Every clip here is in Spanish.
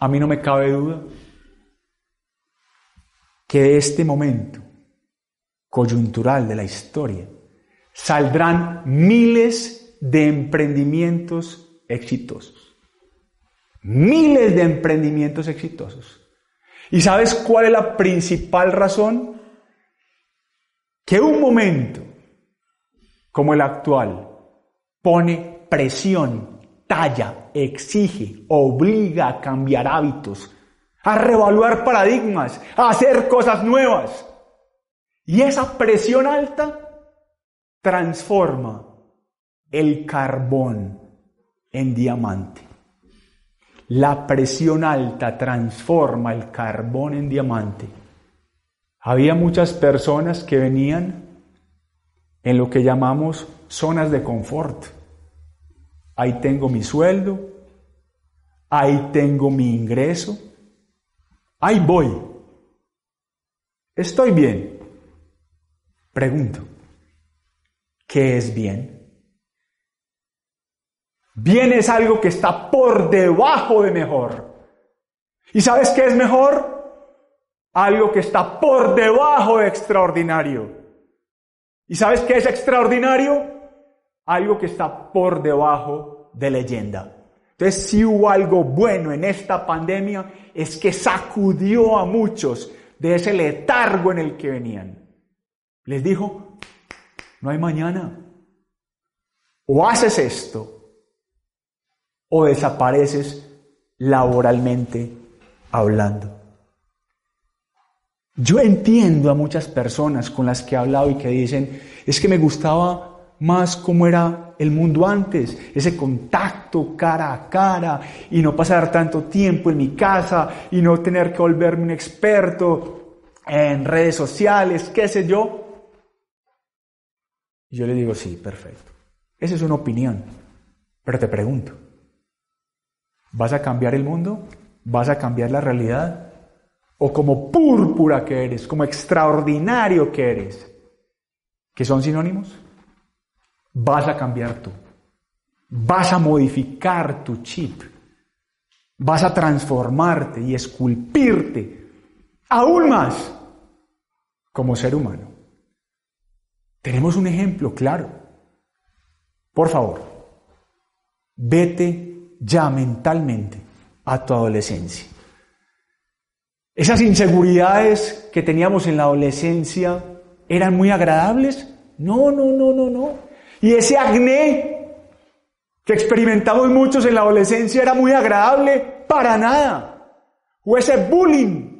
A mí no me cabe duda que de este momento coyuntural de la historia saldrán miles de emprendimientos exitosos. Miles de emprendimientos exitosos. ¿Y sabes cuál es la principal razón? Que un momento como el actual pone presión, talla, exige, obliga a cambiar hábitos, a revaluar paradigmas, a hacer cosas nuevas. Y esa presión alta transforma el carbón en diamante. La presión alta transforma el carbón en diamante. Había muchas personas que venían en lo que llamamos zonas de confort. Ahí tengo mi sueldo, ahí tengo mi ingreso, ahí voy. Estoy bien. Pregunto, ¿qué es bien? Bien es algo que está por debajo de mejor. ¿Y sabes qué es mejor? Algo que está por debajo de extraordinario. ¿Y sabes qué es extraordinario? Algo que está por debajo de leyenda. Entonces, si hubo algo bueno en esta pandemia, es que sacudió a muchos de ese letargo en el que venían. Les dijo, no hay mañana. O haces esto o desapareces laboralmente hablando. Yo entiendo a muchas personas con las que he hablado y que dicen, es que me gustaba más cómo era el mundo antes, ese contacto cara a cara y no pasar tanto tiempo en mi casa y no tener que volverme un experto en redes sociales, qué sé yo. yo le digo, sí, perfecto. Esa es una opinión, pero te pregunto, ¿Vas a cambiar el mundo? ¿Vas a cambiar la realidad? ¿O como púrpura que eres, como extraordinario que eres? ¿Que son sinónimos? Vas a cambiar tú. Vas a modificar tu chip. Vas a transformarte y esculpirte aún más como ser humano. Tenemos un ejemplo claro. Por favor, vete ya mentalmente a tu adolescencia. Esas inseguridades que teníamos en la adolescencia eran muy agradables. No, no, no, no, no. Y ese acné que experimentamos muchos en la adolescencia era muy agradable para nada. O ese bullying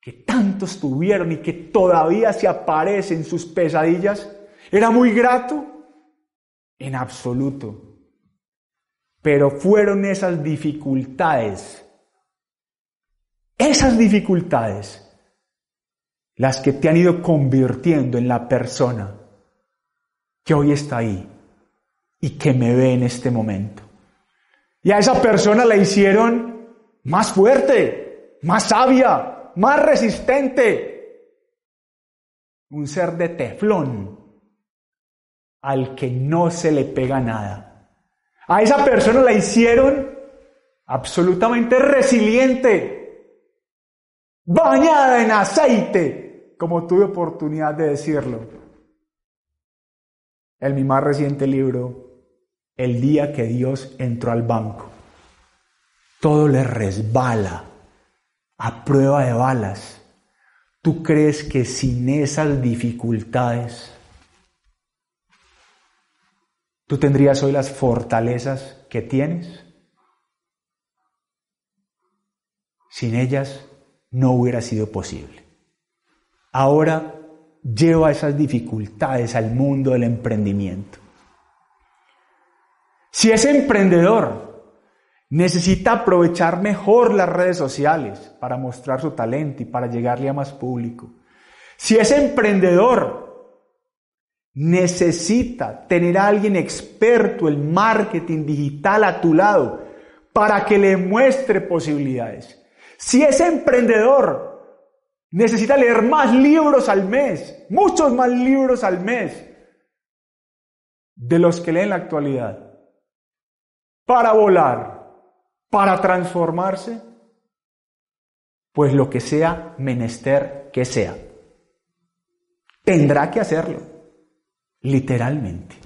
que tantos tuvieron y que todavía se aparece en sus pesadillas, era muy grato en absoluto. Pero fueron esas dificultades, esas dificultades, las que te han ido convirtiendo en la persona que hoy está ahí y que me ve en este momento. Y a esa persona la hicieron más fuerte, más sabia, más resistente. Un ser de teflón al que no se le pega nada. A esa persona la hicieron absolutamente resiliente, bañada en aceite, como tuve oportunidad de decirlo. En mi más reciente libro, El día que Dios entró al banco, todo le resbala a prueba de balas. ¿Tú crees que sin esas dificultades ¿Tú tendrías hoy las fortalezas que tienes? Sin ellas no hubiera sido posible. Ahora lleva esas dificultades al mundo del emprendimiento. Si ese emprendedor necesita aprovechar mejor las redes sociales para mostrar su talento y para llegarle a más público, si ese emprendedor necesita tener a alguien experto en marketing digital a tu lado para que le muestre posibilidades. Si es emprendedor, necesita leer más libros al mes, muchos más libros al mes de los que lee en la actualidad, para volar para transformarse, pues lo que sea menester que sea, tendrá que hacerlo, literalmente.